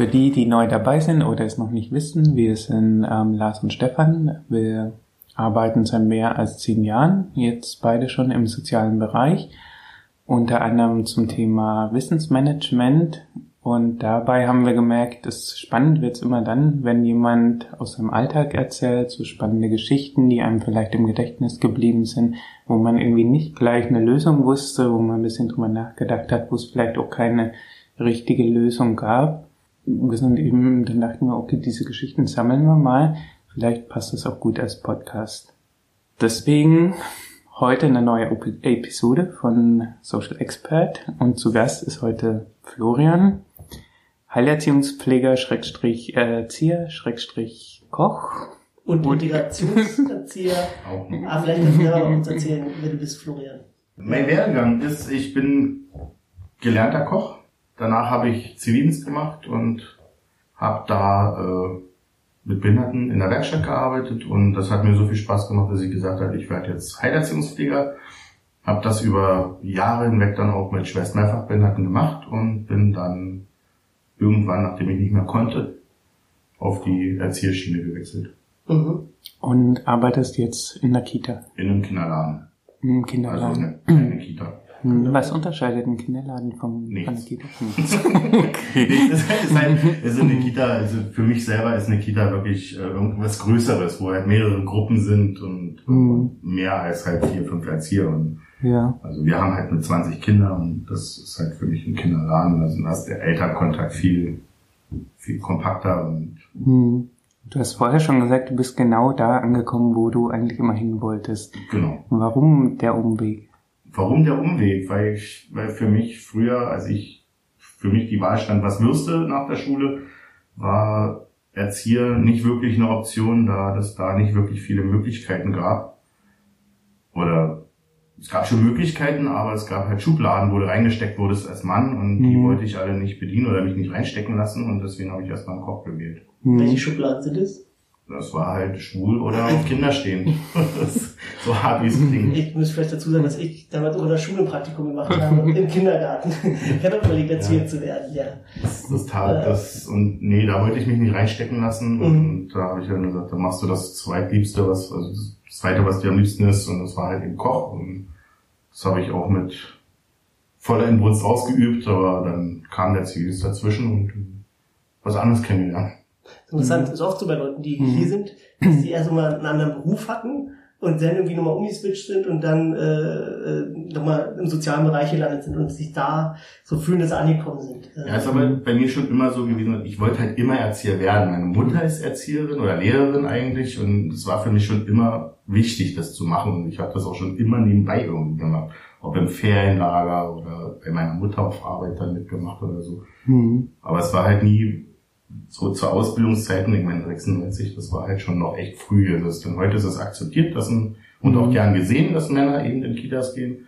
für die, die neu dabei sind oder es noch nicht wissen, wir sind ähm, Lars und Stefan. Wir arbeiten seit mehr als zehn Jahren, jetzt beide schon im sozialen Bereich, unter anderem zum Thema Wissensmanagement. Und dabei haben wir gemerkt, dass spannend wird es immer dann, wenn jemand aus seinem Alltag erzählt, so spannende Geschichten, die einem vielleicht im Gedächtnis geblieben sind, wo man irgendwie nicht gleich eine Lösung wusste, wo man ein bisschen drüber nachgedacht hat, wo es vielleicht auch keine richtige Lösung gab. Wir sind eben, dann dachten wir, okay, diese Geschichten sammeln wir mal. Vielleicht passt das auch gut als Podcast. Deswegen heute eine neue Episode von Social Expert und zu Gast ist heute Florian, Heilerziehungspfleger, Schrägstrich Erzieher, Schrägstrich Koch. Und Integrationserzieher. Aber ah, vielleicht kannst du auch uns erzählen, wer du bist, Florian. Mein Werdegang ist, ich bin gelernter Koch Danach habe ich Zivildienst gemacht und habe da äh, mit Behinderten in der Werkstatt gearbeitet und das hat mir so viel Spaß gemacht, dass ich gesagt habe, ich werde jetzt Heilerziehungspfleger. Habe das über Jahre hinweg dann auch mit schwerst Mehrfachbehinderten gemacht und bin dann irgendwann, nachdem ich nicht mehr konnte, auf die Erzieherschiene gewechselt. Mhm. Und arbeitest jetzt in der Kita? In einem Kinderladen. Im Kinderladen. Also eine kleine Kita. Hm, was unterscheidet ein Kinderladen vom, von einer Kita? okay. das ist halt, also eine Kita, also für mich selber ist eine Kita wirklich äh, irgendwas Größeres, wo halt mehrere Gruppen sind und mhm. mehr als halt vier, fünf Erzieher. Und ja. Also wir haben halt mit 20 Kindern und das ist halt für mich ein Kinderladen. Also da ist der Elternkontakt viel, viel kompakter und mhm. Du hast vorher schon gesagt, du bist genau da angekommen, wo du eigentlich immer hin wolltest. Genau. Warum der Umweg? Warum der Umweg? Weil ich, weil für mich früher, als ich für mich die Wahl stand, was wirst du nach der Schule, war Erzieher nicht wirklich eine Option, da es da nicht wirklich viele Möglichkeiten gab. Oder es gab schon Möglichkeiten, aber es gab halt Schubladen, wo du reingesteckt wurdest als Mann und mhm. die wollte ich alle nicht bedienen oder mich nicht reinstecken lassen und deswegen habe ich erstmal einen Koch gewählt. Mhm. Welche Schubladen sind es? Das war halt schwul oder auf Kinder stehen. so hart wie es klingt. Ich muss vielleicht dazu sagen, dass ich damals auch in der Schule Praktikum gemacht habe, im Kindergarten. ich habe überlegt, erzieher ja. zu werden, ja. Das, das tat das, und nee, da wollte ich mich nicht reinstecken lassen. Mhm. Und da habe ich dann gesagt, dann machst du das zweitliebste, was, also das zweite, was dir am liebsten ist. Und das war halt eben Koch. Und das habe ich auch mit voller Inbrunst ausgeübt, aber dann kam der Zivilist dazwischen und was anderes kennengelernt. Interessant, mhm. ist oft so bei Leuten, die mhm. hier sind, dass die erst mal einen anderen Beruf hatten und dann irgendwie nochmal umgeswitcht sind und dann äh, äh, nochmal im sozialen Bereich gelandet sind und sich da so fühlen, dass sie angekommen sind. Ja, ist aber bei mir schon immer so gewesen, ich wollte halt immer Erzieher werden. Meine Mutter ist Erzieherin oder Lehrerin eigentlich und es war für mich schon immer wichtig, das zu machen und ich habe das auch schon immer nebenbei irgendwie gemacht. Ob im Ferienlager oder bei meiner Mutter auf Arbeit dann mitgemacht oder so. Mhm. Aber es war halt nie so zur Ausbildungszeiten, ich meine 96, das war halt schon noch echt früh. Also ist, denn heute ist es akzeptiert dass ein, und auch mhm. gern gesehen, dass Männer eben in Kitas gehen.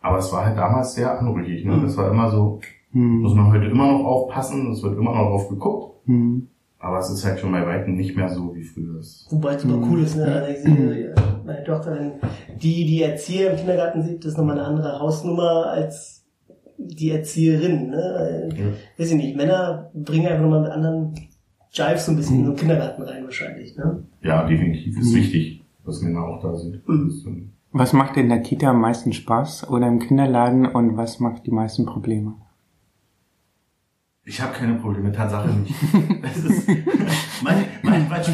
Aber es war halt damals sehr anrüchig. Ne? Das war immer so, mhm. muss man heute immer noch aufpassen, es wird immer noch drauf geguckt. Mhm. Aber es ist halt schon bei Weitem nicht mehr so, wie früher ist. Wobei es super cool ist, ne? Alex, mhm. meine Tochter, die, die Erzieher im Kindergarten sieht, das ist nochmal eine andere Hausnummer als die Erzieherin. Ne? Ja. Weiß ich nicht, Männer bringen einfach nochmal mit anderen Jive so ein bisschen mhm. in den Kindergarten rein wahrscheinlich. Ne? Ja, definitiv. Ist mhm. wichtig, dass Männer auch da sind. Mhm. Was macht in der Kita am meisten Spaß oder im Kinderladen und was macht die meisten Probleme? Ich habe keine Probleme, Tatsache nicht. Das ist mein, mein, manchmal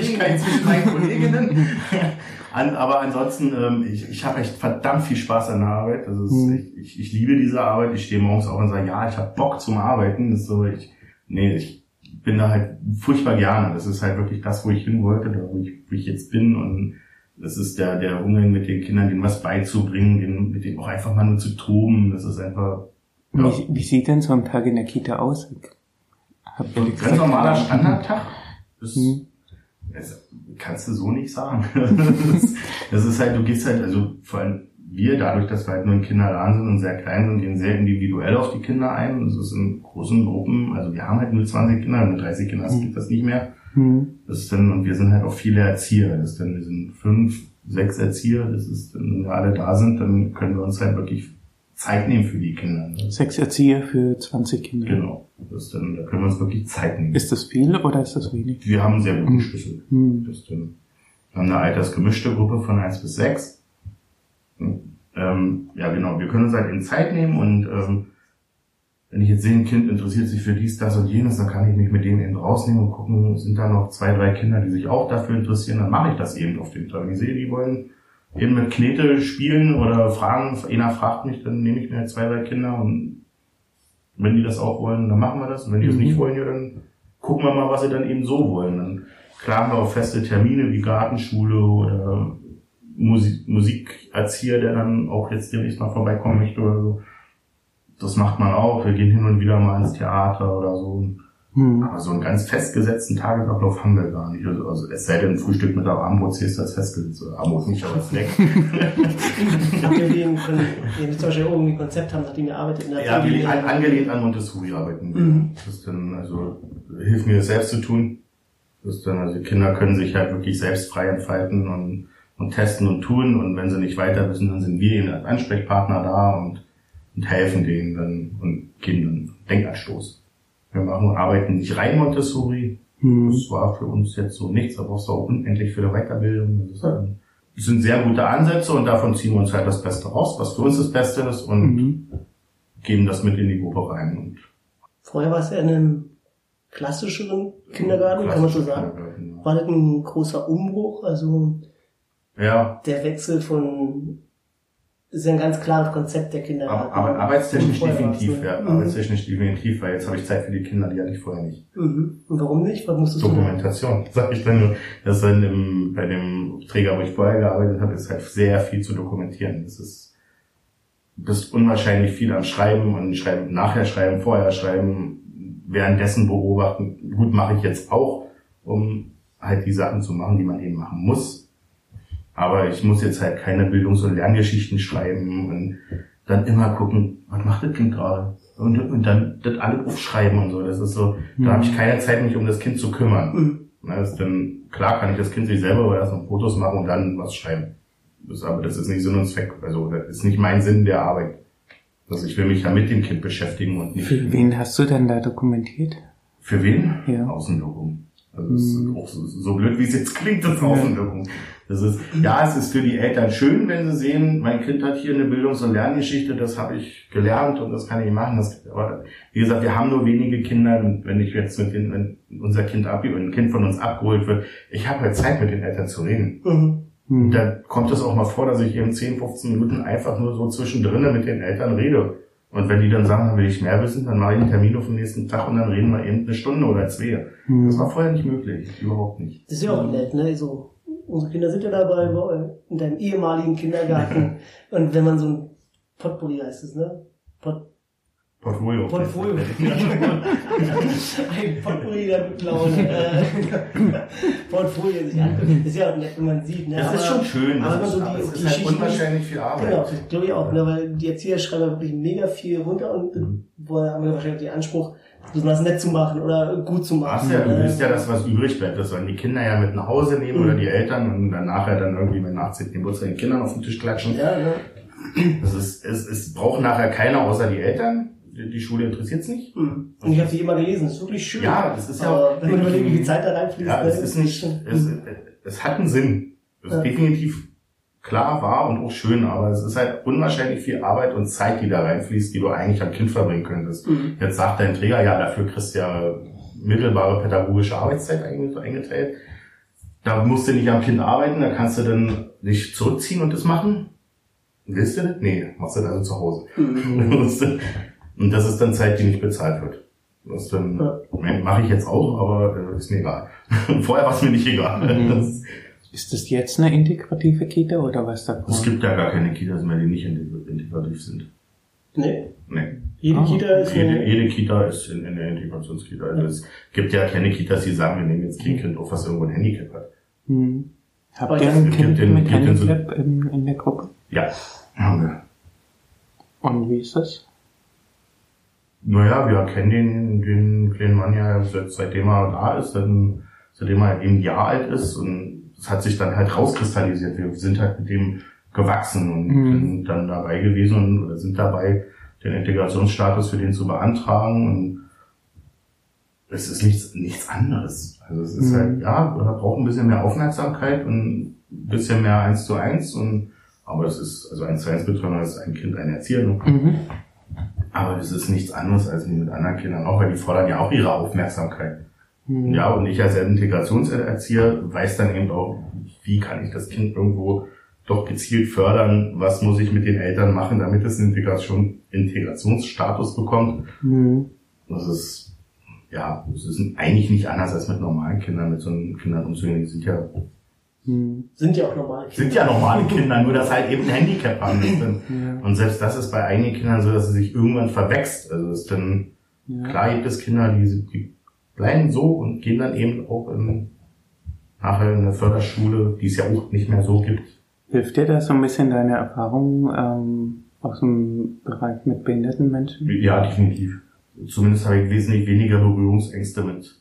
ich kein zwischen meinen Kolleginnen. An, aber ansonsten, ähm, ich, ich habe echt verdammt viel Spaß an der Arbeit. Also mhm. ich, ich, ich liebe diese Arbeit. Ich stehe morgens auf und sage, ja, ich habe Bock zum Arbeiten. Das ist so, ich, nee, ich bin da halt furchtbar gerne. Das ist halt wirklich das, wo ich hin wollte, da wo ich, wo ich jetzt bin. Und das ist der, der Umgang mit den Kindern, denen was beizubringen, denen, mit denen auch einfach mal nur zu toben. Das ist einfach. Ja. Wie, wie sieht denn so ein Tag in der Kita aus? Habt ihr ganz normaler Standardtag. Das, mhm. das kannst du so nicht sagen. das, ist, halt, du gehst halt, also vor allem wir, dadurch, dass wir halt nur in Kinderladen sind und sehr klein sind, gehen sehr individuell auf die Kinder ein. Das ist in großen Gruppen, also wir haben halt nur 20 Kinder, mit 30 Kindern mhm. gibt das nicht mehr. Mhm. Das ist dann, und wir sind halt auch viele Erzieher. Das ist dann, wir sind fünf, sechs Erzieher. Das ist, dann, wenn wir alle da sind, dann können wir uns halt wirklich Zeit nehmen für die Kinder. Ne? Sechs Erzieher für 20 Kinder. Genau. Das dann, da können wir uns wirklich Zeit nehmen. Ist das viel oder ist das wenig? Wir haben sehr guten Schlüssel. Hm. Das dann, wir haben eine altersgemischte Gruppe von 1 bis 6. Ähm, ja, genau. Wir können uns halt in Zeit nehmen und ähm, wenn ich jetzt sehe, ein Kind interessiert sich für dies, das und jenes, dann kann ich mich mit denen eben rausnehmen und gucken, sind da noch zwei, drei Kinder, die sich auch dafür interessieren, dann mache ich das eben auf dem Tag. Ich sehe, die wollen eben mit Knete spielen oder fragen, einer fragt mich, dann nehme ich mir zwei, drei Kinder und wenn die das auch wollen, dann machen wir das. Und wenn die das Mhm. nicht wollen, ja, dann gucken wir mal, was sie dann eben so wollen. Dann klar haben wir auch feste Termine wie Gartenschule oder Musik, Musikerzieher, der dann auch jetzt demnächst mal vorbeikommen möchte oder so. Das macht man auch. Wir gehen hin und wieder mal ins Theater oder so. Hm. Aber so einen ganz festgesetzten Tagesablauf haben wir gar nicht. Also, also es sei denn, Frühstück mit der Abendbrot ist das festgesetzt. Abendbrot nicht, aber Snack. Habt ihr den, den zum Beispiel irgendwie Konzept haben, nachdem ihr arbeitet in der ja, Familie? an, angelehnt an Montessori arbeiten wir. Mhm. Das ist dann, also, hilft mir das selbst zu tun. Das ist dann, also, die Kinder können sich halt wirklich selbst frei entfalten und, und testen und tun. Und wenn sie nicht weiter wissen, dann sind wir ihnen als Ansprechpartner da und, und helfen denen dann und geben dann Denkanstoß. Wir machen, arbeiten nicht rein Montessori. Hm. Das war für uns jetzt so nichts, da brauchst du auch unendlich für die Weiterbildung. Das, sind sehr gute Ansätze und davon ziehen wir uns halt das Beste raus, was für uns das Beste ist und Mhm. geben das mit in die Gruppe rein. Und Vorher war es ja in einem klassischeren Kindergarten, kann man so sagen. War das ein großer Umbruch? Also Ja, der Wechsel von ist ein ganz klares Konzept der Kindergarten. aber, aber arbeitstechnisch definitiv, ja. Mhm. Arbeitstechnisch definitiv, weil jetzt habe ich Zeit für die Kinder, die hatte ich vorher nicht. Mhm. Und warum nicht? Was musstest du? Dokumentation, sag ich dann nur. Das in dem, bei dem Träger, wo ich vorher gearbeitet habe, ist halt sehr viel zu dokumentieren. Das ist, du bist unwahrscheinlich viel am Schreiben und schreiben, nachher schreiben, vorher schreiben, währenddessen beobachten. Gut, mache ich jetzt auch, um halt die Sachen zu machen, die man eben machen muss. Aber ich muss jetzt halt keine Bildungs- und Lerngeschichten schreiben und dann immer gucken, was macht das Kind gerade? Und, und dann das alle aufschreiben und so. Das ist so, da habe ich keine Zeit, mich um das Kind zu kümmern. Mhm. Das ist dann, klar kann ich das Kind sich selber aber erst noch Fotos machen und dann was schreiben. Das, aber das ist nicht Sinn und Zweck. Also das ist nicht mein Sinn der Arbeit. Also ich will mich ja mit dem Kind beschäftigen und nicht Für wen hast du denn da dokumentiert? für wen? Ja. Außenwirkung. Das ist Mhm. auch so, so blöd, wie es jetzt klingt, das Außenwirkung. Das ist, ja, es ist für die Eltern schön, wenn sie sehen, mein Kind hat hier eine Bildungs- und Lerngeschichte, das habe ich gelernt und das kann ich machen. Das, aber wie gesagt, wir haben nur wenige Kinder und wenn ich jetzt mit den, wenn unser Kind ab, ein Kind von uns abgeholt wird, ich habe halt Zeit mit den Eltern zu reden. Mhm. Hm. Da kommt es auch mal vor, dass ich eben 10, 15 Minuten einfach nur so zwischendrin mit den Eltern rede. Und wenn die dann sagen, dann will ich mehr wissen, dann mache ich einen Termin auf den nächsten Tag und dann reden wir eben eine Stunde oder zwei. Hm. Das war vorher nicht möglich, überhaupt nicht. Das ist ja auch nett, ne? So, unsere Kinder sind ja dabei bei- in deinem ehemaligen Kindergarten. Und wenn man so ein Potpourri heißt es, ne? Pot Portfolio. Portfolio. ein Potpourri der guten Laune. Äh, Portfolio sich anguckt. Das ist ja auch nett, wenn man sieht, ne? Das ist Aber- schon schön. Aber Das so ist, die, es ist halt unwahrscheinlich viel Arbeit. Genau, das glaube ich auch, ne, weil die Erzieher schreiben wirklich mega viel runter und Mhm. woher haben wahrscheinlich den Anspruch, besonders nett zu machen oder gut zu machen. Hast ja, du ne? willst ja, dass was übrig bleibt. Das sollen die Kinder ja mit nach Hause nehmen Mhm. oder die Eltern und dann nachher dann irgendwie beim 18. Geburtstag den Kindern auf den Tisch klatschen. Ja, ne? Das ist, es, es braucht nachher keiner außer die Eltern. Die, Schule interessiert's nicht. Mhm. Und ich habe die immer gelesen, das ist wirklich schön. Ja, das ist ja auch- wenn man überlegt, wie viel Zeit da reinfließt, Ja, es ist nicht, es, es hat einen Sinn. Es ist Ja. definitiv klar, wahr und auch schön, aber es ist halt unwahrscheinlich viel Arbeit und Zeit, die da reinfließt, die du eigentlich am Kind verbringen könntest. Mhm. Jetzt sagt dein Träger, ja, dafür kriegst du ja mittelbare pädagogische Arbeitszeit einge- eingeteilt. Da musst du nicht am Kind arbeiten, da kannst du dann dich zurückziehen und das machen. Willst du das? Nee, machst du das also zu Hause. Mhm. Und das ist dann Zeit, die nicht bezahlt wird. Das dann Ja. mache ich jetzt auch, aber äh, ist mir egal. Vorher war es mir nicht egal. Mhm. Das, Ist das jetzt eine integrative Kita oder was davor? es gibt ja gar keine Kitas mehr, die nicht integrativ sind. Nee, Nee. jede Ah. Kita ist Jede, eine, jede Kita ist in, in der Integrationskita. Also es gibt ja keine Kitas, die sagen, wir nehmen jetzt kein Kind auf, was irgendwo ein Handicap hat. Hm. Habt Aber ihr ein gibt Kind den- mit Handicap in, in der Gruppe? Ja, haben wir. Und wie ist das? Naja, wir kennen den, den kleinen Mann ja seit, seitdem er da ist, dann, seitdem er eben ein Jahr alt ist und es hat sich dann halt rauskristallisiert. Wir sind halt mit dem gewachsen und mhm. sind dann dabei gewesen und, oder sind dabei, den Integrationsstatus für den zu beantragen und es ist nichts, nichts anderes. Also es ist mhm. halt, ja, da braucht ein bisschen mehr Aufmerksamkeit und ein bisschen mehr eins zu eins und aber es ist, also eins zu eins Betreuung ist ein Kind, eine Erzieherin. Mhm. Aber es ist nichts anderes als mit anderen Kindern auch, weil die fordern ja auch ihre Aufmerksamkeit. Mhm. Ja, und ich als Integrationserzieher weiß dann eben auch, wie kann ich das Kind irgendwo doch gezielt fördern, was muss ich mit den Eltern machen, damit es einen Integration, Integrationsstatus bekommt. Mhm. Das ist, ja, das ist eigentlich nicht anders als mit normalen Kindern, mit so Kindern umzugehen. Die sind ja hm. Sind ja auch normale Kinder. Sind ja normale Kinder, nur dass halt eben ein Handicap haben. Ja. Und selbst das ist bei einigen Kindern so, dass es sich irgendwann verwächst. Also es ist dann, ja. klar gibt es Kinder, die, die bleiben so und gehen dann eben auch in, nachher in der Förderschule, die es ja auch nicht mehr so gibt. Hilft dir das so ein bisschen deine Erfahrung ähm, aus dem Bereich mit behinderten Menschen? Ja, definitiv. Zumindest habe ich wesentlich weniger Berührungsängste mit,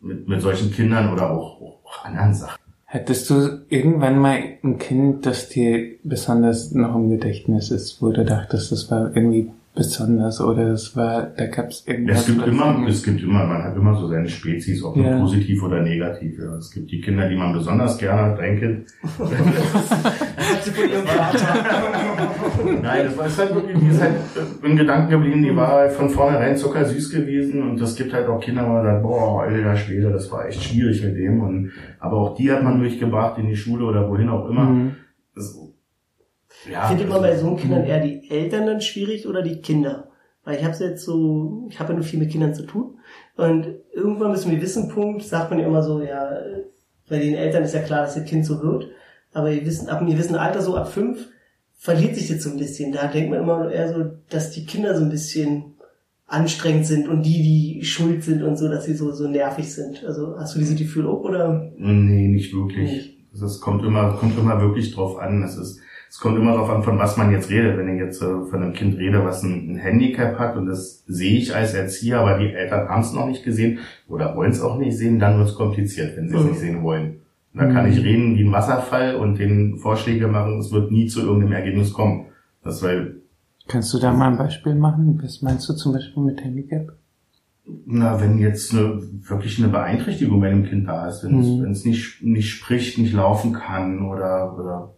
mit, mit solchen Kindern oder auch, auch anderen Sachen. Hättest du irgendwann mal ein Kind, das dir besonders noch im Gedächtnis ist, wo du dachtest, das war irgendwie besonders oder es war, da gab es irgendwas. Es gibt immer, es gibt immer, man hat immer so seine Spezies, ob ja. positiv oder negativ. Ja. Es gibt die Kinder, die man besonders gerne hat, dein Kind. Nein, das war ist halt wirklich, die ist halt im Gedanken geblieben, die war halt von vornherein zuckersüß gewesen und es gibt halt auch Kinder, wo man sagt, boah, alter Schwede, das war echt schwierig mit dem und, aber auch die hat man durchgebracht in die Schule oder wohin auch immer. Mhm. Das, ja, Findet man bei so einem Kindern eher die Eltern dann schwierig oder die Kinder? Weil ich habe jetzt so, ich habe ja nur viel mit Kindern zu tun. Und irgendwann bis zum gewissen Punkt sagt man ja immer so, ja, bei den Eltern ist ja klar, dass ihr Kind so wird. Aber ihr wissen, ab einem gewissen Alter, so ab fünf, verliert sich jetzt so ein bisschen. Da denkt man immer eher so, dass die Kinder so ein bisschen anstrengend sind und die, die schuld sind und so, dass sie so, so nervig sind. Also hast du dieses Gefühl auch, oder? Nee, nicht wirklich. Nee. Es kommt immer, kommt immer wirklich drauf an. Es ist, es kommt immer darauf an, von was man jetzt redet. Wenn ich jetzt äh, von einem Kind rede, was ein, ein Handicap hat und das sehe ich als Erzieher, aber die Eltern haben es noch nicht gesehen oder wollen es auch nicht sehen, dann wird es kompliziert, wenn sie es mhm. nicht sehen wollen. Da mhm. kann ich reden wie ein Wasserfall und den Vorschläge machen, es wird nie zu irgendeinem Ergebnis kommen. Das weil Kannst du da mal ein Beispiel machen? Was meinst du zum Beispiel mit Handicap? Na, wenn jetzt eine, wirklich eine Beeinträchtigung bei einem Kind da ist, wenn mhm. es nicht, nicht spricht, nicht laufen kann oder, oder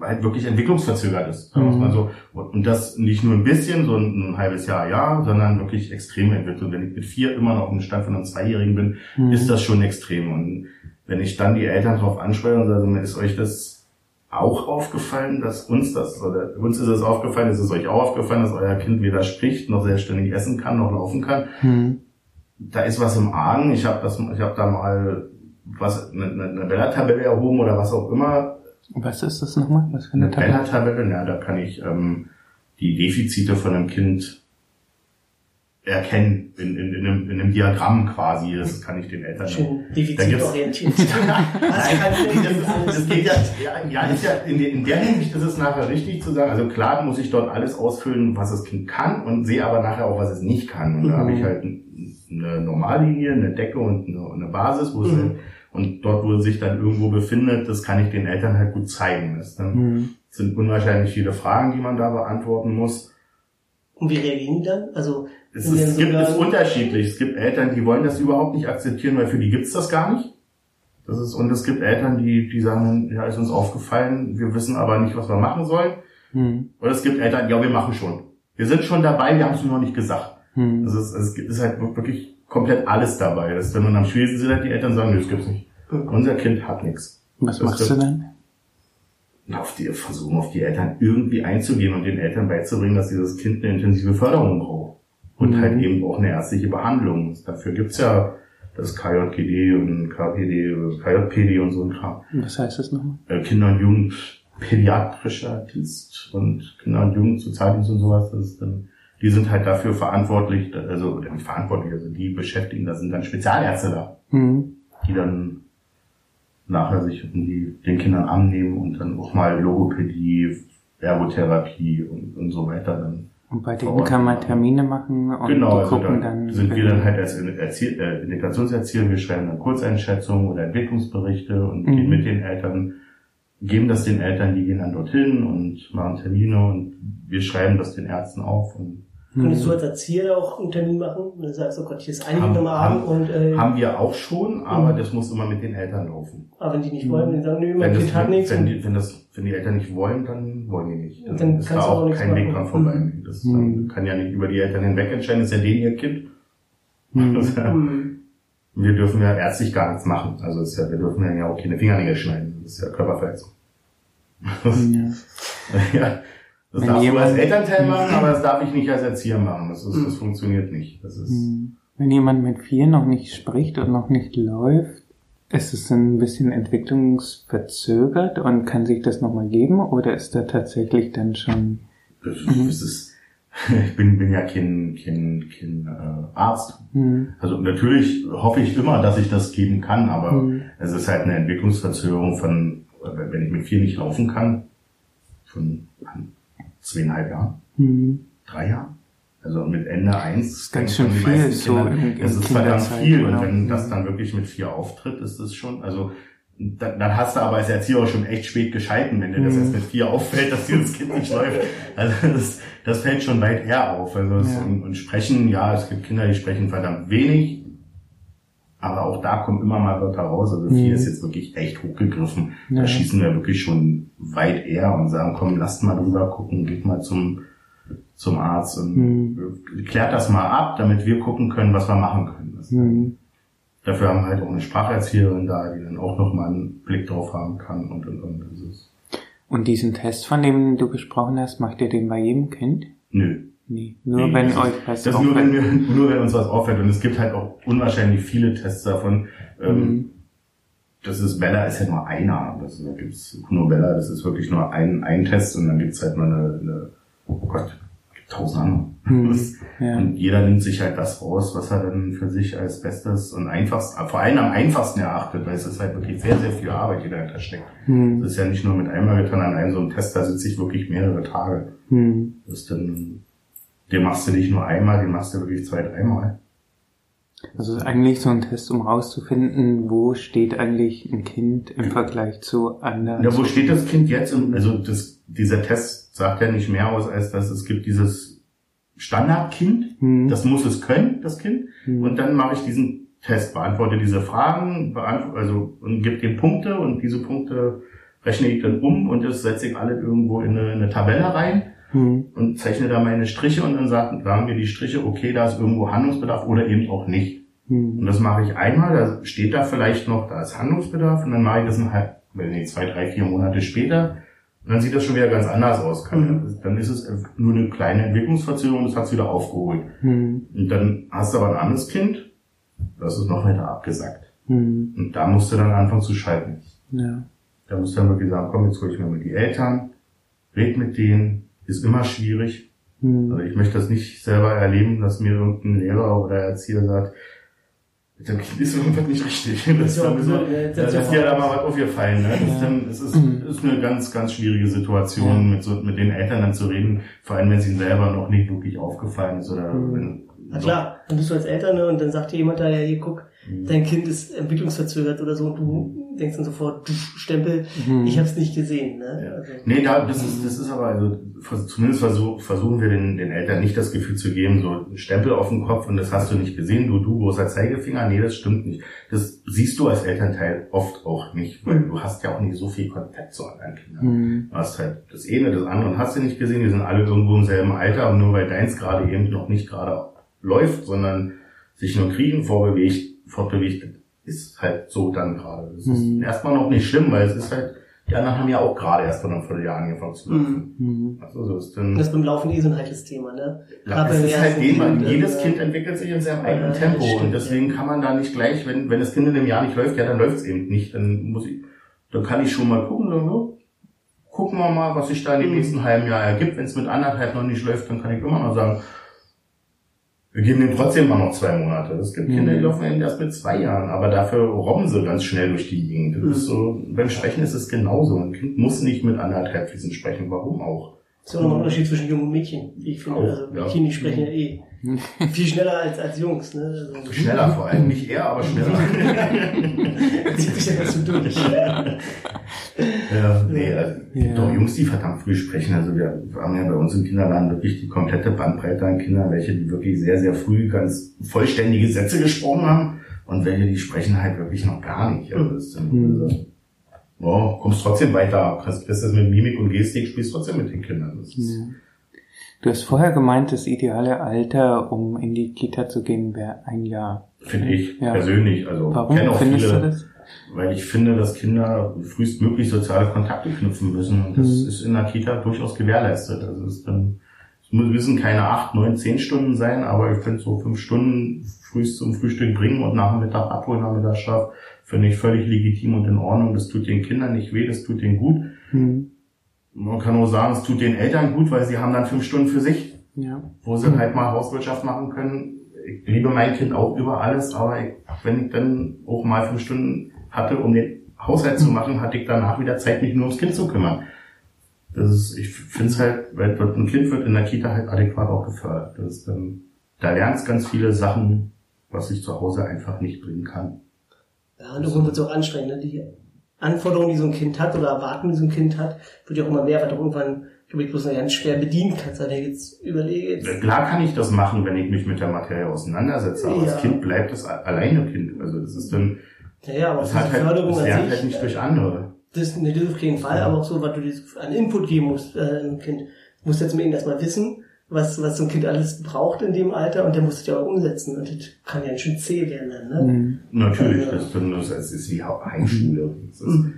halt wirklich entwicklungsverzögert ist, mhm. so. Und das nicht nur ein bisschen, so ein, halbes Jahr, ja, sondern wirklich extreme Entwicklung. Wenn ich mit vier immer noch im Stand von einem Zweijährigen bin, mhm. ist das schon extrem. Und wenn ich dann die Eltern darauf anspreche und sage, ist euch das auch aufgefallen, dass uns das, oder uns ist es aufgefallen, ist es euch auch aufgefallen, dass euer Kind weder spricht, noch selbstständig essen kann, noch laufen kann. Mhm. Da ist was im Argen. Ich habe das, ich habe da mal was, eine, eine Bella-Tabelle erhoben oder was auch immer was ist das nochmal? Was für eine, eine Tabelle? Tabelle, ja, da kann ich ähm, die Defizite von einem Kind erkennen in, in, in, einem, in einem Diagramm quasi. Das kann ich den Eltern. Schön defizitorientiert. das geht ja, ja, ja, ist ja in, der, in der Hinsicht ist es nachher richtig zu sagen. Also klar muss ich dort alles ausfüllen, was das Kind kann und sehe aber nachher auch, was es nicht kann. Und da habe ich mhm. halt eine Normallinie, eine Decke und eine, eine Basis, wo es mhm. halt und dort, wo er sich dann irgendwo befindet, das kann ich den Eltern halt gut zeigen. Das dann mhm. sind unwahrscheinlich viele Fragen, die man da beantworten muss. Und wie reagieren die dann? Also es, ist, es gibt es unterschiedlich. Es gibt Eltern, die wollen das überhaupt nicht akzeptieren, weil für die gibt's das gar nicht. Das ist, und es gibt Eltern, die, die sagen, ja, ist uns aufgefallen, wir wissen aber nicht, was wir machen sollen. Mhm. Oder es gibt Eltern, ja, wir machen schon. Wir sind schon dabei, wir haben es nur noch nicht gesagt. Mhm. Das ist, es ist halt wirklich komplett alles dabei ist. Wenn man am schwierigsten sind, halt die Eltern sagen, nee, das gibt's nicht. Unser Kind hat nichts. Was das machst du denn? Auf die, versuchen auf die Eltern irgendwie einzugehen und den Eltern beizubringen, dass dieses Kind eine intensive Förderung braucht. Und mhm. halt eben auch eine ärztliche Behandlung. Dafür gibt's ja das KJGD und KPD, KJPD und so ein Kram. Was heißt das nochmal? Äh, Kinder- und Jugendpädiatrischer Dienst und Kinder- und Jugendsozialdienst und sowas. Das ist dann die sind halt dafür verantwortlich, also nicht verantwortlich, also die beschäftigen, da sind dann Spezialärzte da, mhm. die dann nachher sich um die, den Kindern annehmen und dann auch mal Logopädie, Ergotherapie und, und so weiter dann. Und bei denen kann man Termine machen und genau, die also gucken dann, dann sind wir dann halt als Erzie äh, Integrationserzieher, wir schreiben dann Kurzeinschätzungen oder Entwicklungsberichte und mhm. gehen mit den Eltern geben das den Eltern, die gehen dann dorthin und machen Termine und wir schreiben das den Ärzten auf und Könntest du als Erzieher auch einen Termin machen? Und du sagst, oh Gott, hier ist einige Haben- am Abend haben- und äh, haben wir auch schon, aber Mhm. das muss immer mit den Eltern laufen. aber wenn die nicht wollen, dann sagen, nö, mein Wenn, Kind hat nichts. wenn, die, wenn, das, wenn die Eltern nicht wollen, dann wollen die nicht. Dann, Dann ist kannst da du auch auch kein Weg dran vorbei. Mhm. Das Mhm. kann ja nicht über die Eltern hinweg entscheiden, das ist ja denen ihr Kind. Mhm. wir dürfen ja ärztlich gar nichts machen. Also ist ja, wir dürfen ja auch keine Fingernägel schneiden. Das ist ja Körperverletzung. Ja. ja, das Wenn darfst du als Elternteil machen, aber das darf ich nicht als Erzieher machen. Das, ist, das funktioniert nicht. Das ist, Hm. Wenn jemand mit vier noch nicht spricht und noch nicht läuft, ist es ein bisschen entwicklungsverzögert und kann sich das nochmal geben oder ist da tatsächlich dann schon das ist, ich bin, bin ja kein, kein, kein äh, Arzt. hm, Also natürlich hoffe ich immer, dass ich das geben kann, aber hm, es ist halt eine Entwicklungsverzögerung von, wenn ich mit vier nicht laufen kann, von zweieinhalb Jahren, hm, drei Jahren. Also mit Ende eins. ist ganz schön viel, meisten so Kinder, in- in Es ist verdammt viel und genau. wenn das dann wirklich mit vier auftritt, ist es schon, also dann, dann hast du aber als Erzieher schon echt spät gescheiten, wenn dir das Mhm. erst mit vier auffällt, dass dir das Kind nicht läuft. Also das, das fällt schon weit her auf. Also es, Ja. und, und sprechen, ja, es gibt Kinder, die sprechen verdammt wenig, aber auch da kommen immer mal Wörter raus. Also vier Mhm. ist jetzt wirklich echt hochgegriffen. Ja. Da schießen wir wirklich schon weit eher und sagen, komm, lasst mal drüber gucken, geht mal zum, zum Arzt und Mhm. klärt das mal ab, damit wir gucken können, was wir machen können. Das, hm, Dafür haben wir halt auch eine Spracherzieherin da, die dann auch nochmal einen Blick drauf haben kann und und und. Ist, Und diesen Test, von dem du gesprochen hast, macht ihr den bei jedem Kind? nö. Nee, nur Nee, wenn das euch was Das nur wenn, wir, nur wenn uns was auffällt. Und es gibt halt auch unwahrscheinlich viele Tests davon. Ähm, Mhm. Das ist Bella ist ja nur einer. Das, da gibt's nur Bella, das ist wirklich nur ein, ein Test und dann gibt's halt mal eine, eine oh Gott, gibt tausend andere. Mhm. Ja. Und jeder nimmt sich halt das raus, was er dann für sich als Bestes und einfachst, vor allem am einfachsten erachtet, weil es ist halt wirklich sehr, sehr viel Arbeit, die dahinter steckt. Hm, Das ist ja nicht nur mit einmal getan an einem so einem Test, da sitze ich wirklich mehrere Tage. hm. Das ist dann, den machst du nicht nur einmal, den machst du wirklich zwei, dreimal. Also ist eigentlich so ein Test, um rauszufinden, wo steht eigentlich ein Kind im Vergleich zu anderen. Ja, wo steht das Kind jetzt? Also das, dieser Test sagt ja nicht mehr aus, als dass es gibt dieses Standardkind. Hm, Das muss es können, das Kind. hm, Und dann mache ich diesen Test, beantworte diese Fragen, beantworte, also und gebe dem Punkte und diese Punkte rechne ich dann um und das setze ich alle irgendwo in eine, in eine Tabelle rein hm, und zeichne da meine Striche und dann sagen, sagen mir die Striche, okay, da ist irgendwo Handlungsbedarf oder eben auch nicht. Und hm, das mache ich einmal, da steht da vielleicht noch, da ist Handlungsbedarf und dann mache ich das halt, wenn nicht zwei, drei, vier Monate später und dann sieht das schon wieder ganz anders aus. Kann, Dann ist es nur eine kleine Entwicklungsverzögerung, das hat es wieder aufgeholt. hm, Und dann hast du aber ein anderes Kind, das ist noch weiter abgesackt. hm, Und da musst du dann anfangen zu schalten. ja. Da musst du dann wirklich sagen, komm, jetzt hol ich mir mal die Eltern, red mit denen, ist immer schwierig. Hm, Also ich möchte das nicht selber erleben, dass mir irgendein Lehrer oder Erzieher sagt, mit dem Kind ist irgendwas nicht richtig. Das ist, Ja, dann so, da Das ist ja da mal was aufgefallen. Ne? Das ist, Ja. dann, es ist, ist eine ganz, ganz schwierige Situation, mit, so, mit den Eltern dann zu reden, vor allem wenn es ihnen selber noch nicht wirklich aufgefallen ist. Oder Mhm. wenn, Na klar, dann bist du als Eltern ne, und dann sagt dir jemand da, ja, hier guck, Mhm. dein Kind ist entwicklungsverzögert oder so und du denkst dann sofort, du Stempel, hm, ich hab's nicht gesehen. Ne? Ja. Also, Nee, da, das ist, das ist aber, also, zumindest versuch, versuchen wir den, den Eltern nicht das Gefühl zu geben, so Stempel auf dem Kopf und das hast du nicht gesehen, du, du, großer Zeigefinger. Nee, das stimmt nicht. Das siehst du als Elternteil oft auch nicht, weil du hast ja auch nicht so viel Kontakt zu anderen Kindern. hm, Du hast halt das eine, das andere und hast du nicht gesehen, die sind alle irgendwo im selben Alter und nur weil deins gerade eben noch nicht gerade läuft, sondern sich nur kriegen, vorbewegt, fortbewegt, ist halt so dann gerade. Das ist Mhm. erstmal noch nicht schlimm, weil es ist halt, die anderen haben ja auch gerade erst vor einem Vierteljahr angefangen zu laufen. hm, Also so ist dann, das beim Laufen eh so ein heikles Thema, ne? ja, es ist halt Kind, jedes äh, Kind entwickelt sich in seinem ja, eigenen Tempo stimmt, und deswegen kann man da nicht gleich, wenn, wenn das Kind in einem Jahr nicht läuft, ja, dann läuft es eben nicht. Dann muss ich, dann kann ich schon mal gucken, dann, ja, gucken wir mal, was sich da in dem Mhm. nächsten halben Jahr ergibt. Wenn es mit anderthalb noch nicht läuft, dann kann ich immer noch sagen, wir geben dem trotzdem mal noch zwei Monate. Es gibt Mhm. Kinder, die laufen eben erst mit zwei Jahren, aber dafür robben sie ganz schnell durch die Gegend. Das ist so, beim Sprechen ist es genauso. Ein Kind muss nicht mit anderthalb fließend sprechen. Warum auch? Das ist ja nochmal ein Unterschied zwischen Jungen und Mädchen, wie ich finde. Auch, also ja. Mädchen, die sprechen ja eh viel schneller als, als Jungs. Ne? Also, Schneller vor allem, nicht eher, aber schneller. zieht sich ja ganz so durch. Ja, nee, also, Ja. doch Jungs, die verdammt früh sprechen. Also wir haben ja bei uns im Kindergarten wirklich die komplette Bandbreite an Kindern, welche die wirklich sehr, sehr früh ganz vollständige Sätze gesprochen haben und welche die sprechen halt wirklich noch gar nicht. Also das ist dann, Mhm. Oh, kommst trotzdem weiter, kriegst das mit Mimik und Gestik, spielst trotzdem mit den Kindern. Ja. Du hast vorher gemeint, das ideale Alter, um in die Kita zu gehen, wäre ein Jahr. Finde ich Ja. persönlich. Also Warum kenn auch findest viele, du das? Weil ich finde, dass Kinder frühestmöglich soziale Kontakte knüpfen müssen. Und das Mhm. ist in der Kita durchaus gewährleistet. Also ist dann, müssen keine acht, neun, zehn Stunden sein, aber ich finde so fünf Stunden frühst zum Frühstück bringen und nach dem Mittag abholen, nach Mittagsschlaf, finde ich völlig legitim und in Ordnung. Das tut den Kindern nicht weh, das tut denen gut. Hm. Man kann auch sagen, es tut den Eltern gut, weil sie haben dann fünf Stunden für sich, Ja. wo sie halt mal Hauswirtschaft machen können. Ich liebe mein Kind auch über alles, aber ich, wenn ich dann auch mal fünf Stunden hatte, um den Haushalt zu machen, hatte ich danach wieder Zeit, mich nur ums Kind zu kümmern. Das ist, ich finde es halt, weil ein Kind wird in der Kita halt adäquat auch gefördert. Das ist dann, da lernst ganz viele Sachen, was ich zu Hause einfach nicht bringen kann. Ja, und irgendwann wird es auch anstrengend. Ne? Die Anforderungen, die so ein Kind hat oder Erwartungen, die so ein Kind hat, wird ja auch immer mehr, weil du irgendwann, glaube ich, bloß noch ganz schwer bedienen kannst. Wenn ich jetzt überlege, jetzt, Klar kann ich das machen, wenn ich mich mit der Materie auseinandersetze, aber Ja. das Kind bleibt das alleine Kind. Also das ist dann, ja, ja, aber das hat halt, Förderung das lernt halt nicht äh, durch andere. Das, ne, das auf jeden Fall, aber auch so, was du dir an Input geben musst, äh, einem Kind. Du musst jetzt mit ihm erstmal wissen, was, was so ein Kind alles braucht in dem Alter und der muss es ja auch umsetzen und das kann ja schön zäh werden dann, ne? Hm. Natürlich, Ja. das, ist das ist wie Heimschule. Das ist, Mhm.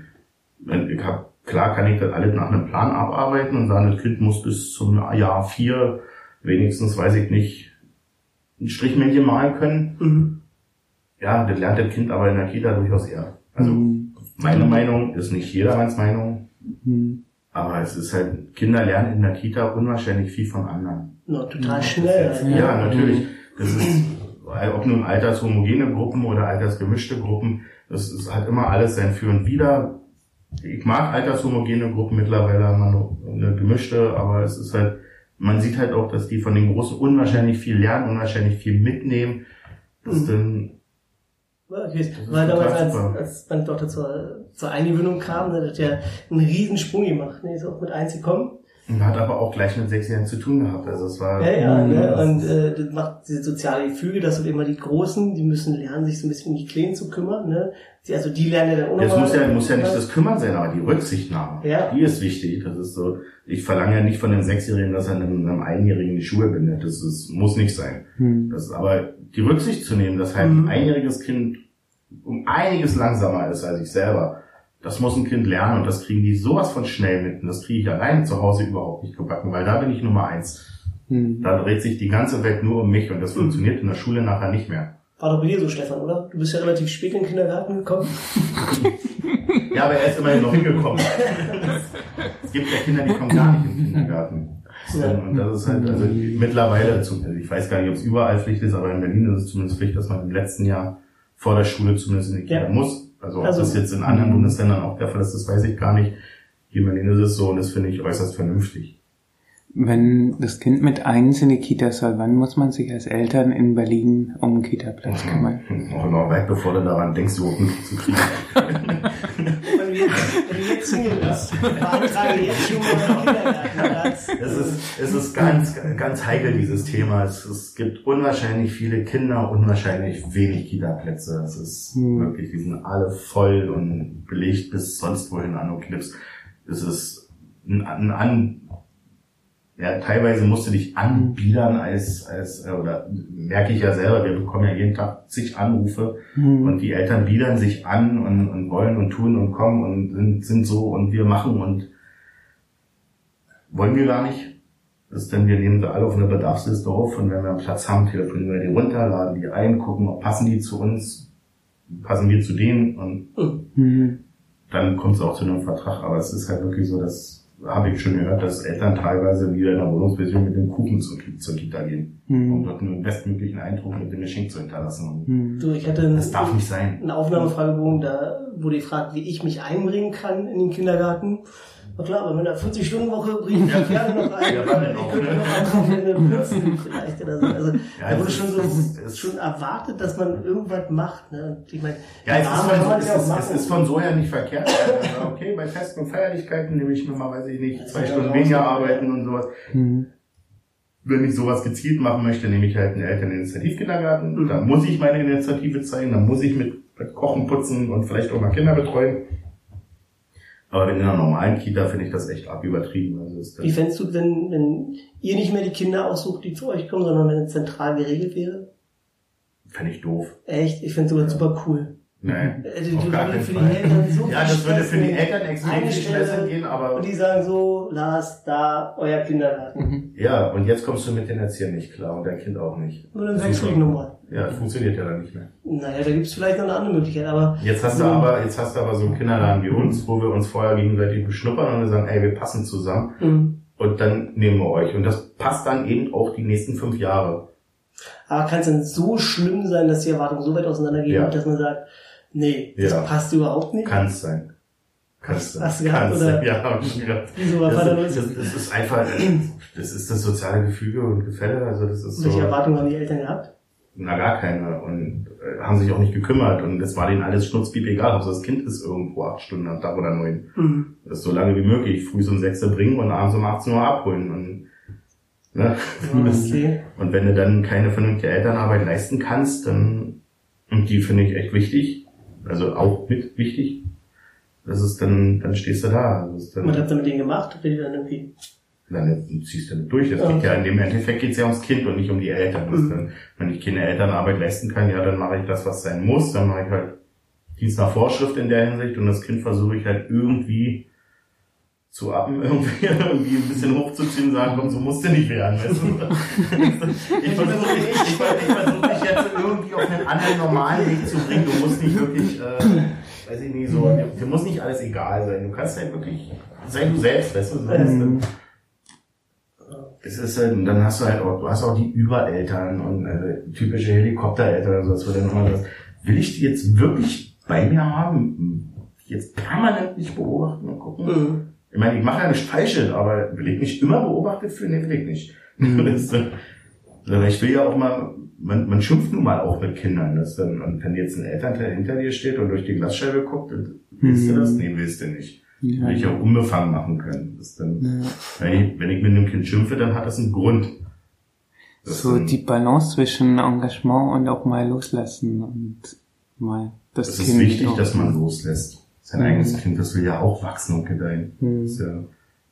wenn ich hab, klar kann ich das alles nach einem Plan abarbeiten und sagen, das Kind muss bis zum Jahr vier wenigstens, weiß ich nicht, ein Strichmännchen malen können. Mhm. Ja, das lernt das Kind aber in der Kita durchaus eher. Also Hm. Meine Meinung ist nicht jedermanns Meinung, Hm. aber es ist halt, Kinder lernen in der Kita unwahrscheinlich viel von anderen. No, total schnell. halt, ne? Ja, natürlich. Das ist, ob nun altershomogene Gruppen oder altersgemischte Gruppen, das ist halt immer alles sein Für und Wider. Ich mag altershomogene Gruppen mittlerweile, haben wir noch eine gemischte, aber es ist halt, man sieht halt auch, dass die von den Großen unwahrscheinlich viel lernen, unwahrscheinlich viel mitnehmen. Das Mhm. dann, Okay. Weil damals, als, als meine Tochter zur, zur Eingewöhnung kam, ne, hat er einen riesen Sprung gemacht. Ne, ist auch mit eins gekommen. Hat aber auch gleich mit sechs Jahren zu tun gehabt. Also es war, Ja, ja, ne? und äh, das macht diese soziale Gefüge, dass halt immer die Großen, die müssen lernen, sich so ein bisschen um die Kleinen zu kümmern. Ne? Die, also die lernen ja dann Jetzt nochmal- muss ja, muss ja nicht das Kümmern sein, aber die Rücksichtnahme, Ja. die ist wichtig. Das ist so, ich verlange ja nicht von einem Sechsjährigen, dass er einem, einem Einjährigen die Schuhe bindet. Das ist, muss nicht sein. Hm. Das ist aber die Rücksicht zu nehmen, dass halt Mhm. ein einjähriges Kind um einiges langsamer ist als ich selber. Das muss ein Kind lernen und das kriegen die sowas von schnell mit. Und das kriege ich allein zu Hause überhaupt nicht gebacken, weil da bin ich Nummer eins. Hm. Da dreht sich die ganze Welt nur um mich und das Mhm. funktioniert in der Schule nachher nicht mehr. War doch bei dir so, Stefan, oder? Du bist ja relativ spät in den Kindergarten gekommen. Ja, aber er ist immerhin noch hingekommen. es gibt ja Kinder, die kommen gar nicht in den Kindergarten. Ja. Und das ist halt, also mittlerweile, also ich weiß gar nicht, ob es überall Pflicht ist, aber in Berlin ist es zumindest Pflicht, dass man im letzten Jahr vor der Schule zumindest in die Kita Ja. muss. Also ob Also- das jetzt in anderen Bundesländern auch der Fall ist, das weiß ich gar nicht. Hier in Berlin ist es so und das finde ich äußerst vernünftig. Wenn das Kind mit eins in die Kita soll, wann muss man sich als Eltern in Berlin um einen Kita-Platz kümmern? Noch, weit bevor du daran denkst, überhaupt einen zu kriegen. Wenn du jetzt, wenn du jetzt Single bist, beantrage jetzt schon mal einen Kindergartenplatz. Es ist, es ist ganz, ganz heikel, dieses Thema. Es, es gibt unwahrscheinlich viele Kinder, unwahrscheinlich wenig Kita-Plätze. Es ist Hm. wirklich, die sind alle voll und belegt bis sonst wohin an und Knips. Es ist ein, ein an, ja, teilweise musst du dich anbiedern als, als, äh, oder merke ich ja selber, wir bekommen ja jeden Tag zig Anrufe Hm. und die Eltern biedern sich an und, und wollen und tun und kommen und sind, sind so und wir machen und wollen wir gar nicht. Das ist dann, wir nehmen sie alle auf eine Bedarfsliste auf und wenn wir Platz haben, telefonieren wir die runter, laden die ein, gucken, ob passen die zu uns, passen wir zu denen und Hm. dann kommt es auch zu einem Vertrag. Aber es ist halt wirklich so, dass habe ich schon gehört, dass Eltern teilweise wieder in der Wohnungsversion mit dem Kuchen zur, zur Kita gehen, um Hm. dort einen bestmöglichen Eindruck mit dem Geschenk zu hinterlassen. Und Hm. Du, ich hatte einen, das darf nicht sein. einen Aufnahmefragebogen, da wurde gefragt, wie ich mich einbringen kann in den Kindergarten. Na klar, aber mit einer 40-Stunden-Woche bringt ja gerne noch ein. Ja, noch, ich könnte ne? noch einfach eine Kürzen vielleicht oder so. Also, ja, da wurde schon so, ist, schon erwartet, dass man irgendwas macht, ne? Und ich meine, ja, es, ist von, es, ist, es ist von so her nicht verkehrt. Also, okay, bei Festen und Feierlichkeiten nehme ich mir mal, weiß ich nicht, zwei Stunden weniger arbeiten und sowas. Mhm wenn ich sowas gezielt machen möchte, nehme ich halt einen Elterninitiativkindergarten. Da muss ich meine Initiative zeigen, da muss ich mit Kochen, Putzen und vielleicht auch mal Kinder betreuen. Aber in einer normalen Kita finde ich das echt abübertrieben. Also Wie fändest du, wenn, wenn ihr nicht mehr die Kinder aussucht, die zu euch kommen, sondern wenn es zentral geregelt wäre? Fände ich doof. Echt? Ich finde sogar ja. super cool. Nein. Äh, du, du für Fall. die Eltern so Ja, das würde für die Eltern extrem viel Stress gehen, aber. Und die sagen so, Lars, da, euer Kindergarten. Mhm. Ja, und jetzt kommst du mit den Erziehern nicht klar und dein Kind auch nicht. Nur dann wechsle ich nochmal. Ja, das funktioniert ja dann nicht mehr. Naja, da gibt es vielleicht noch eine andere Möglichkeit, aber. Jetzt hast du aber, jetzt hast du aber so einen Kinderladen wie uns, wo wir uns vorher gegenseitig beschnuppern und wir sagen, ey, wir passen zusammen. Mhm. Und dann nehmen wir euch. Und das passt dann eben auch die nächsten fünf Jahre. Aber kann es denn so schlimm sein, dass die Erwartungen so weit auseinandergehen, ja. dass man sagt, Nee, das ja. passt überhaupt nicht. Kann es sein. Kannst du. Hast du gehabt, oder? Sein. Ja, hab ich gehabt. Wieso Vater das, das, das ist einfach, das ist das soziale Gefüge und Gefälle, also das ist Welche so. Erwartungen haben die Eltern gehabt? Na, gar keine. Und äh, haben sich auch nicht gekümmert. Und es war denen alles schnutzpiep egal, ob das Kind ist irgendwo acht Stunden am Tag oder neun. Mhm. Das ist so lange wie möglich. Früh um sechs bringen und abends um 18 Uhr abholen. Und, ne? Okay. und wenn du dann keine vernünftige Elternarbeit leisten kannst, dann, und die finde ich echt wichtig, also auch mit wichtig. Das ist dann, dann stehst du da. Dann, Was habt ihr mit denen gemacht? Habt ihr die dann irgendwie? Dann ziehst du durch. Das geht ja, in dem Endeffekt geht es ja ums Kind und nicht um die Eltern. Mhm. Dann, wenn ich keine Elternarbeit leisten kann, ja, dann mache ich das, was sein muss. Dann mache ich halt Dienst nach Vorschrift in der Hinsicht und das Kind versuche ich halt irgendwie zu appen, irgendwie, irgendwie ein bisschen hochzuziehen und sagen, komm, so musst du nicht werden. Weißt du? ich versuche dich, ich, ich versuch dich jetzt irgendwie auf einen anderen normalen Weg zu bringen. Du musst nicht wirklich, äh, weiß ich nicht, so, dir muss nicht alles egal sein. Du kannst halt wirklich, sei du selbst, weißt du, weißt du. Es ist halt, dann hast du halt auch, du hast auch die Übereltern und äh, typische Helikoptereltern und so, das wird dann nochmal das. Will ich die jetzt wirklich bei mir haben? Jetzt permanent nicht beobachten und gucken? Mhm ich meine, ich mache ja nicht falsch, aber will ich mich immer beobachtet fühlen? Nee, will ich nicht. Mhm. Das, äh, ich will ja auch mal, man, man schimpft nun mal auch mit Kindern. Das dann, und wenn jetzt ein Elternteil hinter dir steht und durch die Glasscheibe guckt, willst mhm. du das? Nee, willst du nicht. Ja. Will ich auch unbefangen machen können. Das dann, ja. wenn, ich, wenn ich mit einem Kind schimpfe, dann hat das einen Grund. Das so die Balance zwischen Engagement und auch mal loslassen und mal das, das Kind. ist wichtig, dass man loslässt sein mhm. eigenes Kind, das will ja auch wachsen und gedeihen. Mhm. Ja,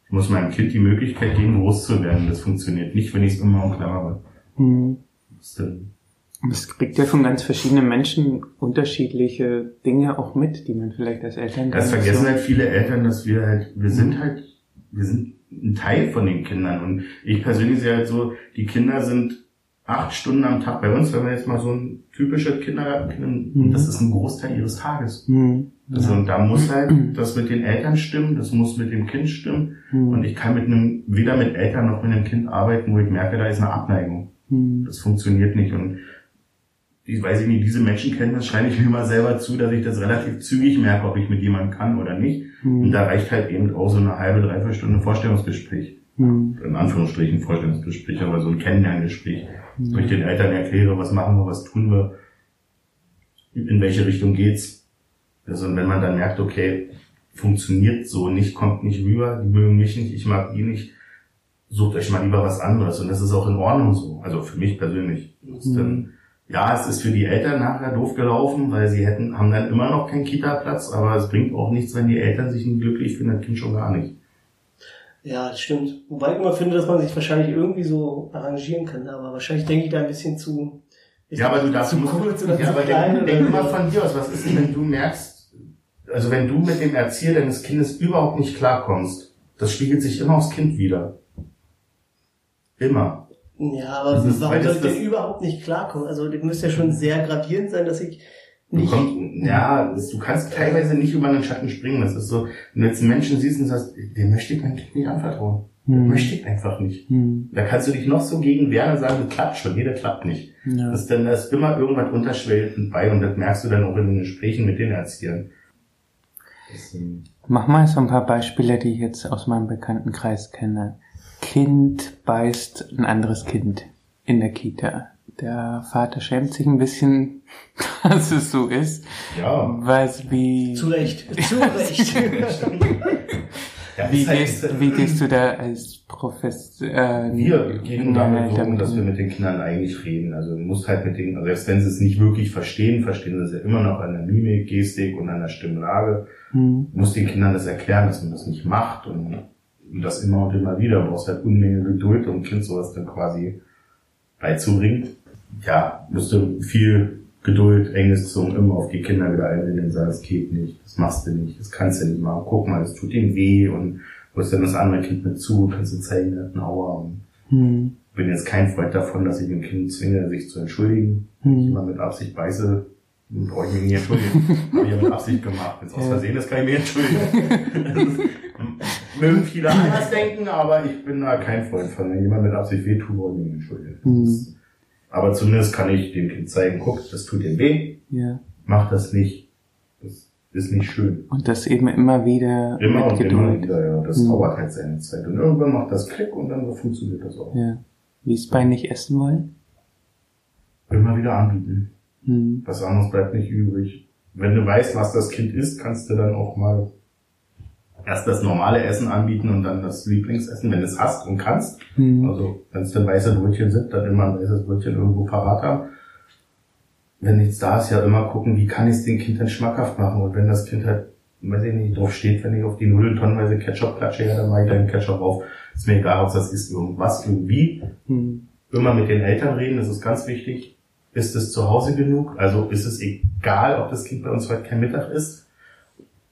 ich muss meinem Kind die Möglichkeit geben, groß zu werden. Das funktioniert nicht, wenn ich es immer umklammere. Mhm. Es kriegt ja von ganz verschiedenen Menschen unterschiedliche Dinge auch mit, die man vielleicht als Eltern. Das vergessen so. halt viele Eltern, dass wir halt, wir sind halt, wir sind ein Teil von den Kindern. Und ich persönlich sehe halt so, die Kinder sind acht Stunden am Tag bei uns, wenn wir jetzt mal so ein typischer Kindergarten, mhm. das ist ein Großteil ihres Tages. Mhm. Also und da muss halt das mit den Eltern stimmen, das muss mit dem Kind stimmen. Mhm. Und ich kann mit einem, weder mit Eltern noch mit einem Kind arbeiten, wo ich merke, da ist eine Abneigung. Mhm. Das funktioniert nicht. Und ich weiß ich nicht, diese Menschen kennen das, scheine ich mir mal selber zu, dass ich das relativ zügig merke, ob ich mit jemandem kann oder nicht. Mhm. Und da reicht halt eben auch so eine halbe, dreiviertel Stunde Vorstellungsgespräch. Mhm. In Anführungsstrichen Vorstellungsgespräch, aber so ein Kennenlerngespräch, mhm. wo ich den Eltern erkläre, was machen wir, was tun wir, in welche Richtung geht's also wenn man dann merkt, okay, funktioniert so nicht, kommt nicht rüber, die mögen mich nicht, ich mag die nicht, sucht euch mal lieber was anderes. Und das ist auch in Ordnung so. Also für mich persönlich. Mhm. Dann, ja, es ist für die Eltern nachher doof gelaufen, weil sie hätten, haben dann immer noch keinen Kita-Platz, aber es bringt auch nichts, wenn die Eltern sich nicht glücklich finden, das Kind schon gar nicht. Ja, das stimmt. Wobei ich immer finde, dass man sich wahrscheinlich irgendwie so arrangieren kann, aber wahrscheinlich denke ich da ein bisschen zu, ja, aber du darfst zu kurz oder ja, zu aber denk, denk mal von dir aus, was ist denn, wenn du merkst, also wenn du mit dem Erzieher deines Kindes überhaupt nicht klarkommst, das spiegelt sich immer aufs Kind wieder. Immer. Ja, aber das ist, warum soll ich denn überhaupt nicht klarkommen? Also das müsste ja schon sehr gravierend sein, dass ich nicht... Du kommst, ja, das, du kannst teilweise nicht über einen Schatten springen. Das ist so, wenn du jetzt einen Menschen siehst und sagst, dem möchte ich mein Kind nicht anvertrauen. Hm. Möchte ich einfach nicht. Hm. Da kannst du dich noch so gegen wehren und sagen, das klappt schon, nee, das klappt nicht. Ja. Das, dann, da ist immer irgendwas unterschwellig bei und das merkst du dann auch in den Gesprächen mit den Erziehern. Mach mal so ein paar Beispiele, die ich jetzt aus meinem Bekanntenkreis kenne. Kind beißt ein anderes Kind in der Kita. Der Vater schämt sich ein bisschen, dass es so ist. Ja. Weiß wie. Zu Recht. Zu Recht. Ja, Wie halt- gehst, wie gehst du da als Professor? Äh, Wir gehen damit um, damit dass wir mit den Kindern eigentlich reden. Also du musst halt mit denen, also selbst wenn sie es nicht wirklich verstehen, verstehen sie es ja immer noch an der Mimik, Gestik und an der Stimmlage. Hm. Du musst den Kindern das erklären, dass man das nicht macht und, und das immer und immer wieder. Du brauchst halt Unmenge Geduld, um Kind sowas dann quasi beizubringen. Ja, musst du viel Geduld, enges Zungen immer auf die Kinder wieder einreden und sagen, es geht nicht, das machst du nicht, das kannst du nicht machen. Guck mal, das tut ihm weh und holst dann das andere Kind mit zu, kannst du zeigen, er hat einen Aua Hm. bin jetzt kein Freund davon, dass ich dem Kind zwinge, sich zu entschuldigen. Wenn ich Hm. mal mit Absicht beiße, dann brauche ich mich nicht entschuldigen. Habe ich ja mit Absicht gemacht. Wenn es aus. Versehen ist, kann ich mich entschuldigen. Mögen viele anders denken, aber ich bin da kein Freund von. Wenn jemand mit Absicht wehtut, brauche ich mich entschuldigen. Mhm. ist- Aber zumindest kann ich dem Kind zeigen, guck, das tut dir weh, Ja. mach das nicht. Das ist nicht schön. Und das eben immer wieder Immer mit und immer Geduld. wieder, ja. Das Mhm. dauert halt seine Zeit. Und irgendwann macht das Klick und dann funktioniert das auch. Ja. Wie es bei nicht essen wollen? Immer wieder anbieten. Hm. Was anderes bleibt nicht übrig. Wenn du weißt, was das Kind isst, kannst du dann auch mal erst das normale Essen anbieten und dann das Lieblingsessen, wenn du es hast und kannst. Hm. Also, wenn es dann weiße Brötchen sind, dann immer ein weißes Brötchen irgendwo parat haben. Wenn nichts da ist, ja immer gucken, wie kann ich es dem Kind dann schmackhaft machen. Und wenn das Kind halt, weiß ich nicht, drauf steht, wenn ich auf die Nudeln tonnenweise Ketchup klatsche, ja, dann mache ich da den Ketchup drauf. Ist mir egal, ob das ist irgendwas, irgendwie Hm. immer mit den Eltern reden, das ist ganz wichtig. Ist es zu Hause genug? Also ist es egal, ob das Kind bei uns heute kein Mittag isst?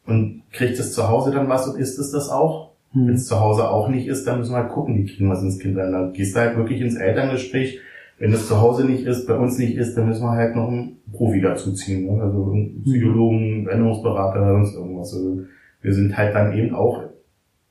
Und kriegt es zu Hause dann was und isst es das auch? Wenn Hm. es zu Hause auch nicht ist, dann müssen wir halt gucken, wie kriegen wir es ins Kind rein. Dann gehst du halt wirklich ins Elterngespräch. Wenn es zu Hause nicht ist, bei uns nicht ist, dann müssen wir halt noch einen Profi dazuziehen. Ne? Also einen Psychologen, Ernährungsberater, sonst irgendwas. Also wir sind halt dann eben auch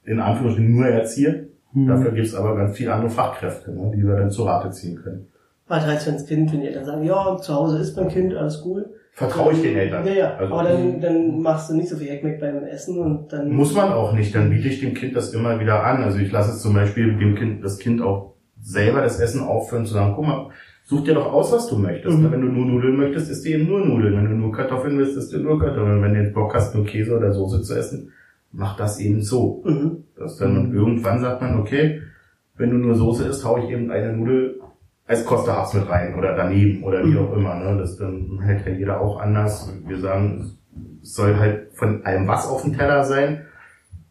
in Anführungsstrichen nur Erzieher. Hm. Dafür gibt's aber ganz viele andere Fachkräfte, ne, die wir dann zu Rate ziehen können. Was heißt, wenn das Kind, wenn die Eltern sagen, ja, zu Hause ist beim Kind, alles cool. Vertraue ich den Eltern. Ja, ja. Also, aber dann, dann machst du nicht so viel Heckmeck beim Essen und dann. Muss man auch nicht, dann biete ich dem Kind das immer wieder an. Also ich lasse es zum Beispiel dem Kind, das Kind auch selber das Essen aufführen, zu sagen, guck mal, such dir doch aus, was du möchtest. Mhm. Wenn du nur Nudeln möchtest, isst du eben nur Nudeln. Wenn du nur Kartoffeln willst, isst du nur Kartoffeln. Wenn du jetzt Bock hast, nur Käse oder Soße zu essen, mach das eben so. Mhm. Das dann und irgendwann sagt man, okay, wenn du nur Soße isst, hau ich eben eine Nudel als Kosterhaps mit rein oder daneben oder wie Mhm. auch immer. Ne? Das dann hält ja jeder auch anders. Wir sagen, es soll halt von allem was auf dem Teller sein.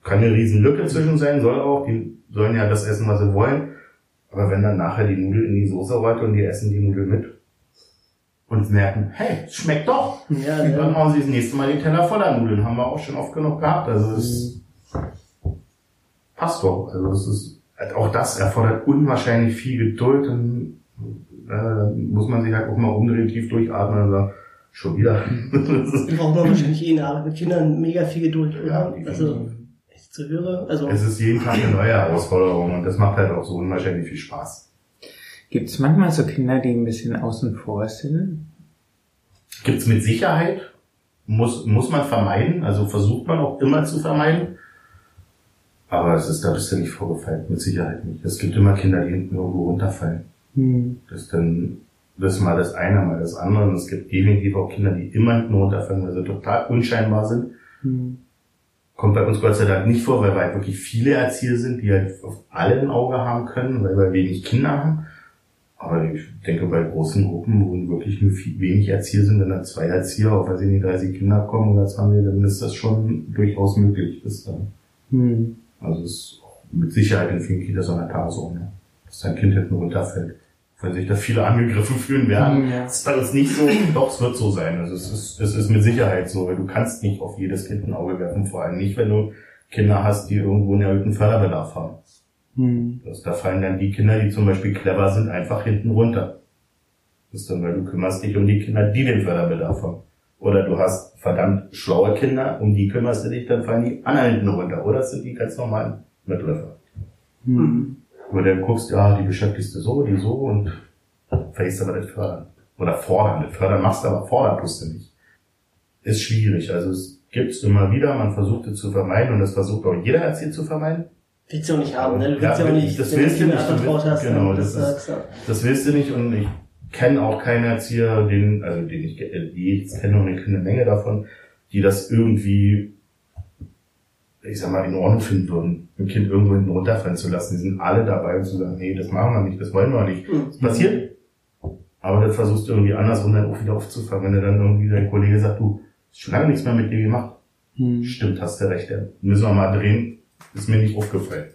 Kann eine riesen Lücke zwischen sein, soll auch. Die sollen ja das essen, was sie wollen. Aber wenn dann nachher die Nudel in die Soße rollt und die essen die Nudel mit und merken, hey, es schmeckt doch, Ja, dann ja. hauen sie das nächste Mal den Teller voller Nudeln. Haben wir auch schon oft genug gehabt. Also es passt doch. Also es ist, auch das erfordert unwahrscheinlich viel Geduld. Und, äh, muss man sich halt auch mal umdrehen, tief durchatmen und sagen, schon wieder. Die braucht man wahrscheinlich eh in der Arbeit mit Kindern mega viel Geduld, Ja, oder? definitiv. Also, ich zu höre, also, es ist jeden Tag eine neue Herausforderung und das macht halt auch so unwahrscheinlich viel Spaß. Gibt es manchmal so Kinder, die ein bisschen außen vor sind? Gibt's mit Sicherheit. Muss, muss man vermeiden, also versucht man auch immer zu vermeiden. Aber es ist, da bist du nicht vorgefallen, mit Sicherheit nicht. Es gibt immer Kinder, die hinten irgendwo runterfallen. Hm. Das ist dann, das ist mal das eine, mal das andere. Und es gibt definitiv auch Kinder, die immer hinten runterfallen, weil sie total unscheinbar sind. Hm. Kommt bei uns Gott sei Dank nicht vor, weil wir halt wirklich viele Erzieher sind, die halt auf alle ein Auge haben können, weil wir wenig Kinder haben. Aber ich denke, bei großen Gruppen, wo wirklich nur viel, wenig Erzieher sind, wenn da zwei Erzieher auf, weiß ich nicht, 30 Kinder kommen oder 20, dann ist das schon durchaus möglich. Das dann, Hm. also es ist mit Sicherheit in vielen Kitas an der Tagesordnung, dass dein Kind hinten runterfällt. Wenn sich da viele angegriffen fühlen werden, Ja. das ist bei uns nicht so, doch, es wird so sein. Also es ist, es ist mit Sicherheit so, weil du kannst nicht auf jedes Kind ein Auge werfen, vor allem nicht, wenn du Kinder hast, die irgendwo einen erhöhten Förderbedarf haben. Hm. Das, da fallen dann die Kinder, die zum Beispiel clever sind, einfach hinten runter. Das ist dann, weil du kümmerst dich um die Kinder, die den Förderbedarf haben. Oder du hast verdammt schlaue Kinder, um die kümmerst du dich, dann fallen die anderen hinten runter. Oder es sind die ganz normalen Mitläufer. Hm. Wo du dann guckst, ja, die beschäftigst du so, die so und vergisst aber das Fördern. Oder fordern. Das Fördern machst du, aber fordern tust du nicht. Ist schwierig. Also es, gibt's immer wieder, man versucht es zu vermeiden und das versucht auch jeder Erzieher zu vermeiden. Willst du auch nicht haben, ne? Du willst ja, auch nicht, das willst du nicht, du anvertraut willst- hast, genau, das sagst du, Das willst du nicht und ich kenne auch keinen Erzieher, den, also den ich, äh, die ich kenne und ich kenne eine Menge davon, die das irgendwie, ich sag mal, in Ordnung finden würden, ein Kind irgendwo hinten runterfallen zu lassen. Die sind alle dabei und zu sagen, nee, das machen wir nicht, das wollen wir nicht. Mhm. Das passiert. Aber das versuchst du irgendwie andersrum dann auch wieder aufzufangen, wenn du dann irgendwie dein Kollege sagt, du, hast schon lange nichts mehr mit dir gemacht. Hm. Stimmt, hast du recht, ja. Müssen wir mal drehen, ist mir nicht aufgefallen.